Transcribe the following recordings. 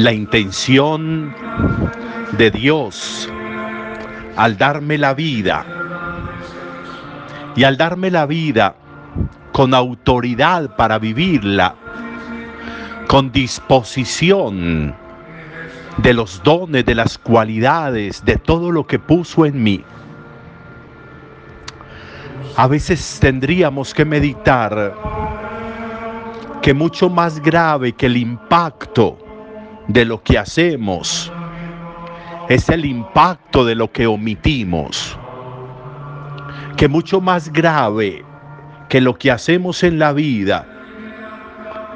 la intención de Dios al darme la vida y al darme la vida con autoridad para vivirla, con disposición de los dones, de las cualidades, de todo lo que puso en mí. A veces tendríamos que meditar que mucho más grave que el impacto de lo que hacemos, es el impacto de lo que omitimos, que mucho más grave que lo que hacemos en la vida,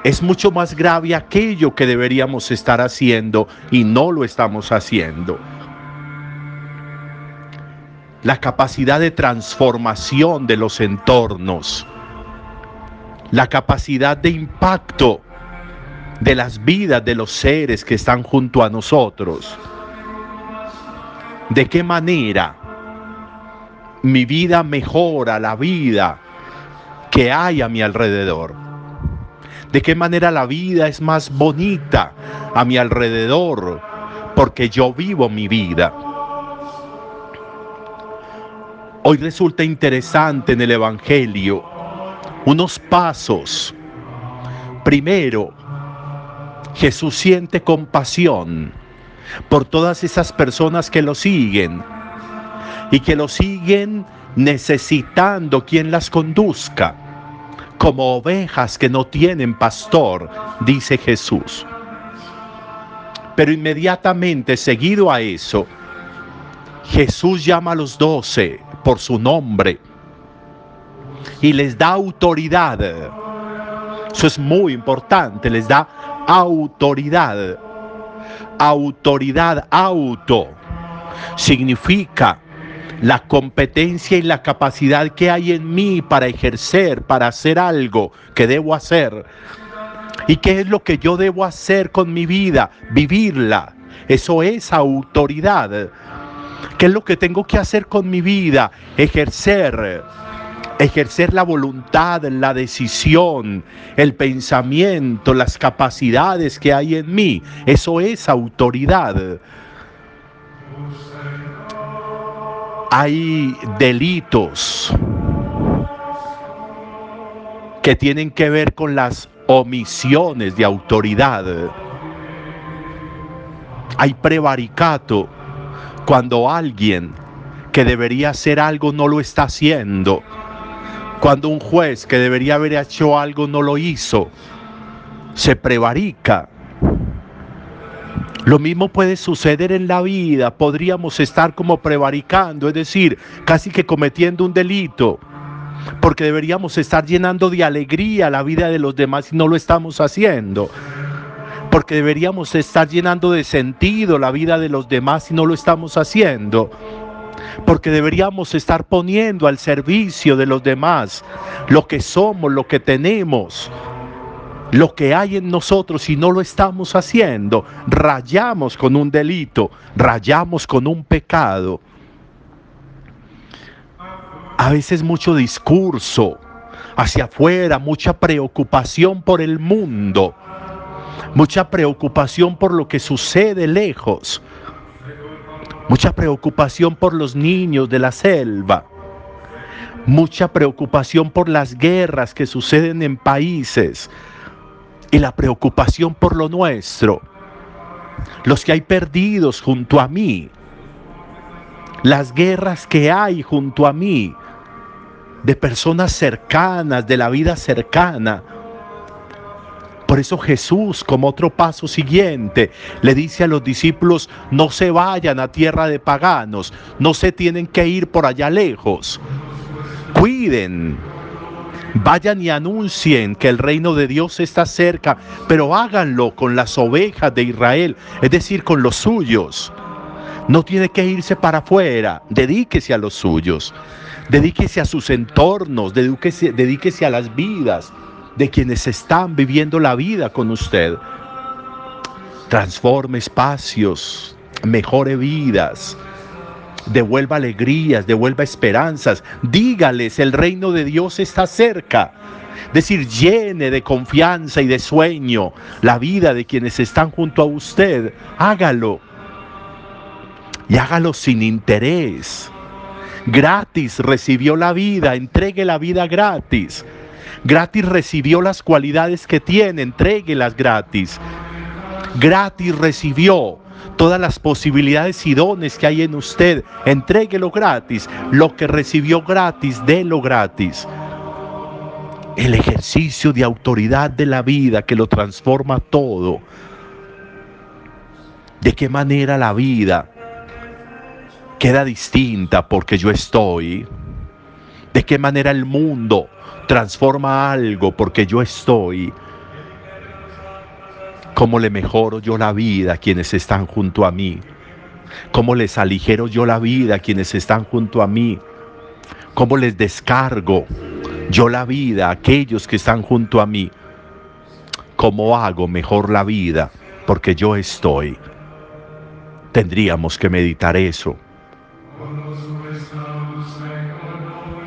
es mucho más grave aquello que deberíamos estar haciendo y no lo estamos haciendo. La capacidad de transformación de los entornos, la capacidad de impacto de las vidas de los seres que están junto a nosotros. ¿De qué manera mi vida mejora la vida que hay a mi alrededor? ¿De qué manera la vida es más bonita a mi alrededor? Porque yo vivo mi vida. Hoy resulta interesante en el Evangelio unos pasos. Primero, Jesús siente compasión por todas esas personas que lo siguen y que lo siguen necesitando quien las conduzca, como ovejas que no tienen pastor, dice Jesús. Pero inmediatamente seguido a eso, Jesús llama a los doce por su nombre y les da autoridad. Eso es muy importante, les da autoridad. Autoridad, auto, significa la competencia y la capacidad que hay en mí para ejercer, para hacer algo que debo hacer. ¿Y qué es lo que yo debo hacer con mi vida? Vivirla. Eso es autoridad. ¿Qué es lo que tengo que hacer con mi vida? Ejercer ejercer la voluntad, la decisión, el pensamiento, las capacidades que hay en mí. Eso es autoridad. Hay delitos que tienen que ver con las omisiones de autoridad. Hay prevaricato cuando alguien que debería hacer algo no lo está haciendo cuando un juez que debería haber hecho algo no lo hizo, se prevarica. Lo mismo puede suceder en la vida, podríamos estar como prevaricando, es decir, casi que cometiendo un delito, porque deberíamos estar llenando de alegría la vida de los demás y no lo estamos haciendo, porque deberíamos estar llenando de sentido la vida de los demás y no lo estamos haciendo porque deberíamos estar poniendo al servicio de los demás lo que somos, lo que tenemos, lo que hay en nosotros y no lo estamos haciendo. Rayamos con un delito, rayamos con un pecado. A veces mucho discurso hacia afuera, mucha preocupación por el mundo, mucha preocupación por lo que sucede lejos mucha preocupación por los niños de la selva, mucha preocupación por las guerras que suceden en países. Y la preocupación por lo nuestro, los que hay perdidos junto a mí, las guerras que hay junto a mí, de personas cercanas, de la vida cercana, por eso Jesús, como otro paso siguiente, le dice a los discípulos, no se vayan a tierra de paganos, no se tienen que ir por allá lejos. Cuiden, Vayan y anuncien que el reino de Dios está cerca, pero háganlo con las ovejas de Israel, es decir, con los suyos. No tiene que irse para afuera, dedíquese a los suyos, dedíquese a sus entornos, dedíquese, dedíquese a las vidas de quienes están viviendo la vida con usted. Transforme espacios, mejore vidas, devuelva alegrías, devuelva esperanzas. Dígales, el reino de Dios está cerca. Decir, llene de confianza y de sueño la vida de quienes están junto a usted. Hágalo. Y hágalo sin interés. Gratis recibió la vida, entregue la vida gratis. Gratis recibió las cualidades que tiene, entreguelas gratis. Gratis recibió todas las posibilidades y dones que hay en usted. Entréguelo gratis. Lo que recibió gratis, délo gratis. El ejercicio de autoridad de la vida que lo transforma todo. ¿De qué manera la vida queda distinta porque yo estoy? ¿De qué manera el mundo transforma algo porque yo estoy? cómo le mejoro yo la vida a quienes están junto a mí, cómo les aligero yo la vida a quienes están junto a mí, cómo les descargo yo la vida a aquellos que están junto a mí, cómo hago mejor la vida porque yo estoy. Tendríamos que meditar eso.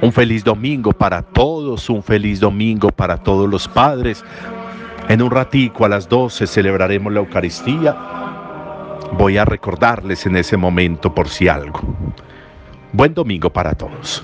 Un feliz domingo para todos, un feliz domingo para todos los padres, en un ratico a las 12 celebraremos la Eucaristía. Voy a recordarles en ese momento por si algo. Buen domingo para todos.